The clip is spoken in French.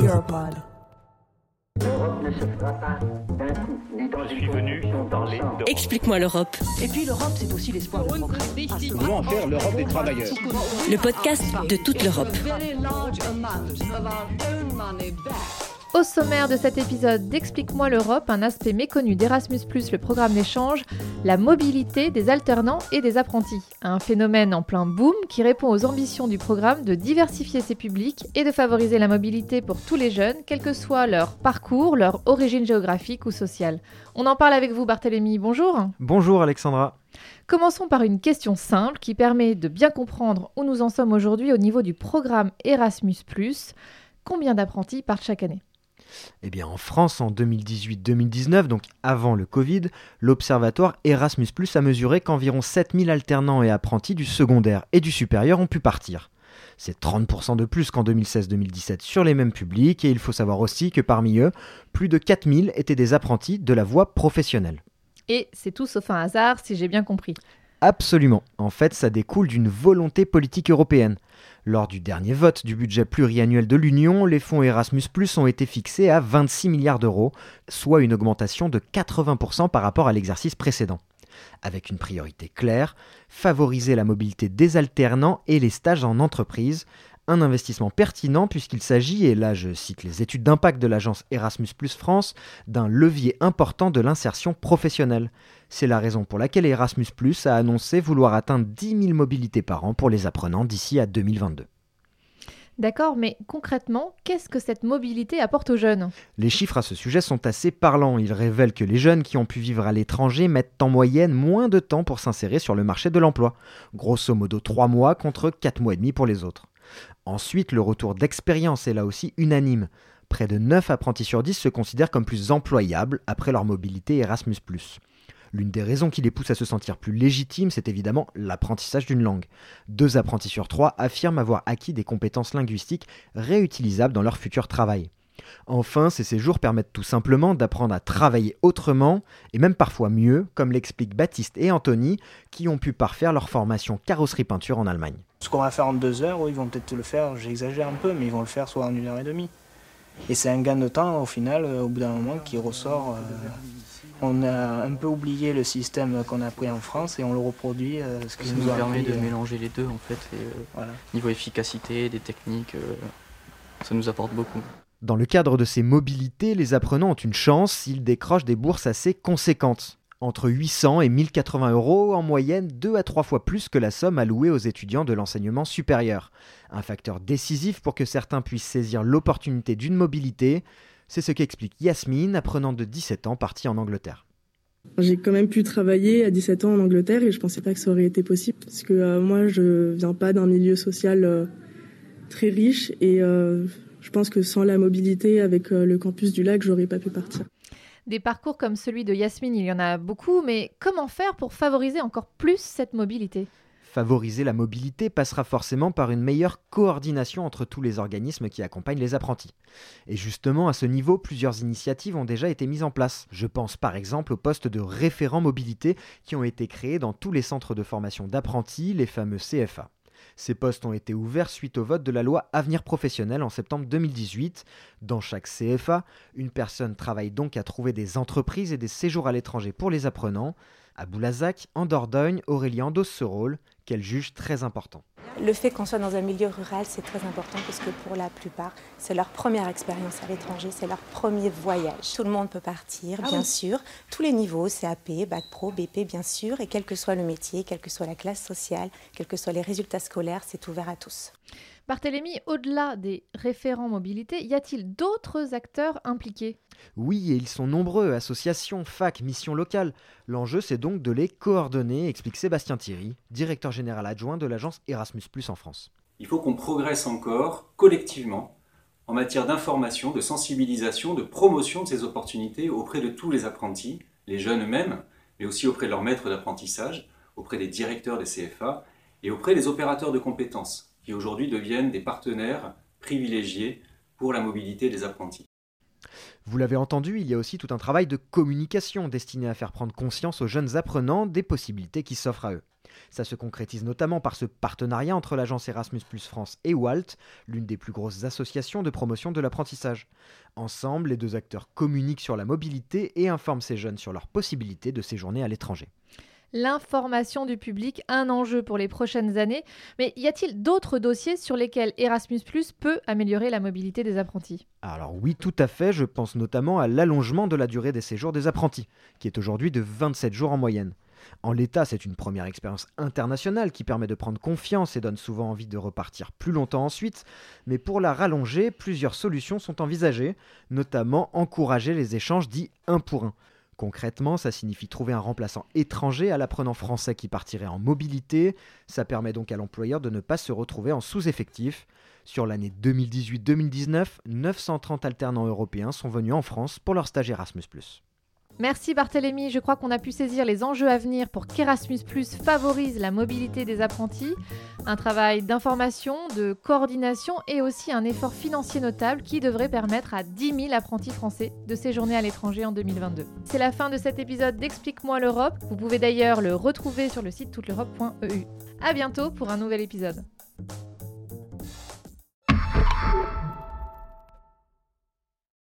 Europod. Explique-moi l'Europe. Et puis l'Europe, c'est aussi l'espoir de progrès. Comment en faire l'Europe des travailleurs Le podcast de toute l'Europe. Au sommaire de cet épisode d'Explique-moi l'Europe, un aspect méconnu d'Erasmus, le programme d'échange, la mobilité des alternants et des apprentis. Un phénomène en plein boom qui répond aux ambitions du programme de diversifier ses publics et de favoriser la mobilité pour tous les jeunes, quel que soit leur parcours, leur origine géographique ou sociale. On en parle avec vous, Barthélémy. Bonjour. Bonjour, Alexandra. Commençons par une question simple qui permet de bien comprendre où nous en sommes aujourd'hui au niveau du programme Erasmus. Combien d'apprentis partent chaque année? Eh bien, en France, en 2018-2019, donc avant le Covid, l'Observatoire Erasmus a mesuré qu'environ 7000 alternants et apprentis du secondaire et du supérieur ont pu partir. C'est 30% de plus qu'en 2016-2017 sur les mêmes publics, et il faut savoir aussi que parmi eux, plus de 4000 étaient des apprentis de la voie professionnelle. Et c'est tout sauf un hasard, si j'ai bien compris. Absolument. En fait, ça découle d'une volonté politique européenne. Lors du dernier vote du budget pluriannuel de l'Union, les fonds Erasmus ⁇ ont été fixés à 26 milliards d'euros, soit une augmentation de 80% par rapport à l'exercice précédent. Avec une priorité claire, favoriser la mobilité des alternants et les stages en entreprise, un investissement pertinent puisqu'il s'agit, et là je cite les études d'impact de l'agence Erasmus ⁇ France, d'un levier important de l'insertion professionnelle. C'est la raison pour laquelle Erasmus ⁇ a annoncé vouloir atteindre 10 000 mobilités par an pour les apprenants d'ici à 2022. D'accord, mais concrètement, qu'est-ce que cette mobilité apporte aux jeunes? Les chiffres à ce sujet sont assez parlants. Ils révèlent que les jeunes qui ont pu vivre à l'étranger mettent en moyenne moins de temps pour s'insérer sur le marché de l'emploi. Grosso modo 3 mois contre 4 mois et demi pour les autres. Ensuite, le retour d'expérience est là aussi unanime. Près de 9 apprentis sur 10 se considèrent comme plus employables après leur mobilité Erasmus. L'une des raisons qui les pousse à se sentir plus légitimes, c'est évidemment l'apprentissage d'une langue. Deux apprentis sur trois affirment avoir acquis des compétences linguistiques réutilisables dans leur futur travail. Enfin, ces séjours permettent tout simplement d'apprendre à travailler autrement, et même parfois mieux, comme l'expliquent Baptiste et Anthony, qui ont pu parfaire leur formation carrosserie peinture en Allemagne. Ce qu'on va faire en deux heures, ils vont peut-être le faire, j'exagère un peu, mais ils vont le faire soit en une heure et demie. Et c'est un gain de temps au final, euh, au bout d'un moment, qui ressort. Euh, on a un peu oublié le système qu'on a appris en France et on le reproduit. Euh, ce qui nous, permet de mélanger les deux en fait. Et, Niveau efficacité, des techniques, ça nous apporte beaucoup. Dans le cadre de ces mobilités, les apprenants ont une chance s'ils décrochent des bourses assez conséquentes. Entre 800 et 1080 euros en moyenne, deux à trois fois plus que la somme allouée aux étudiants de l'enseignement supérieur. Un facteur décisif pour que certains puissent saisir l'opportunité d'une mobilité. C'est ce qu'explique Yasmine, apprenante de 17 ans partie en Angleterre. J'ai quand même pu travailler à 17 ans en Angleterre et je pensais pas que ça aurait été possible parce que euh, moi je viens pas d'un milieu social euh, très riche et euh, je pense que sans la mobilité avec le campus du lac, j'aurais pas pu partir. Des parcours comme celui de Yasmine, il y en a beaucoup, mais comment faire pour favoriser encore plus cette mobilité? Favoriser la mobilité passera forcément par une meilleure coordination entre tous les organismes qui accompagnent les apprentis. Et justement, à ce niveau, plusieurs initiatives ont déjà été mises en place. Je pense par exemple aux postes de référents mobilité qui ont été créés dans tous les centres de formation d'apprentis, les fameux CFA. Ces postes ont été ouverts suite au vote de la loi Avenir professionnel en septembre 2018. Dans chaque CFA, une personne travaille donc à trouver des entreprises et des séjours à l'étranger pour les apprenants. À Boulazac, en Dordogne, Aurélie endosse ce rôle qu'elle juge très important. Le fait qu'on soit dans un milieu rural, c'est très important parce que pour la plupart, c'est leur première expérience à l'étranger, c'est leur premier voyage. Tout le monde peut partir, ah bien sûr, tous les niveaux, CAP, Bac Pro, BP, bien sûr, et quel que soit le métier, quelle que soit la classe sociale, quels que soient les résultats scolaires, c'est ouvert à tous. Barthélémy, au-delà des référents mobilité, y a-t-il d'autres acteurs impliqués? Oui, et ils sont nombreux, associations, fac, missions locales. L'enjeu, c'est donc de les coordonner, explique Sébastien Thierry, directeur général adjoint de l'agence Erasmus ⁇ en France. Il faut qu'on progresse encore collectivement en matière d'information, de sensibilisation, de promotion de ces opportunités auprès de tous les apprentis, les jeunes eux-mêmes, mais aussi auprès de leurs maîtres d'apprentissage, auprès des directeurs des CFA et auprès des opérateurs de compétences, qui aujourd'hui deviennent des partenaires privilégiés pour la mobilité des apprentis. Vous l'avez entendu, il y a aussi tout un travail de communication destiné à faire prendre conscience aux jeunes apprenants des possibilités qui s'offrent à eux. Ça se concrétise notamment par ce partenariat entre l'agence Erasmus France et WALT, l'une des plus grosses associations de promotion de l'apprentissage. Ensemble, les deux acteurs communiquent sur la mobilité et informent ces jeunes sur leurs possibilités de séjourner à l'étranger l'information du public un enjeu pour les prochaines années. Mais y a-t-il d'autres dossiers sur lesquels Erasmus ⁇ peut améliorer la mobilité des apprentis? Alors oui, tout à fait. Je pense notamment à l'allongement de la durée des séjours des apprentis, qui est aujourd'hui de 27 jours en moyenne. En l'état, c'est une première expérience internationale qui permet de prendre confiance et donne souvent envie de repartir plus longtemps ensuite, mais pour la rallonger, plusieurs solutions sont envisagées, notamment encourager les échanges dits un pour un. Concrètement, ça signifie trouver un remplaçant étranger à l'apprenant français qui partirait en mobilité. Ça permet donc à l'employeur de ne pas se retrouver en sous-effectif. Sur l'année 2018-2019, 930 alternants européens sont venus en France pour leur stage Erasmus. Merci Barthélémy, je crois qu'on a pu saisir les enjeux à venir pour qu'Erasmus favorise la mobilité des apprentis. Un travail d'information, de coordination et aussi un effort financier notable qui devrait permettre à 10 000 apprentis français de séjourner à l'étranger en 2022. C'est la fin de cet épisode d'Explique-moi l'Europe. Vous pouvez d'ailleurs le retrouver sur le site touteleurope.eu. A bientôt pour un nouvel épisode.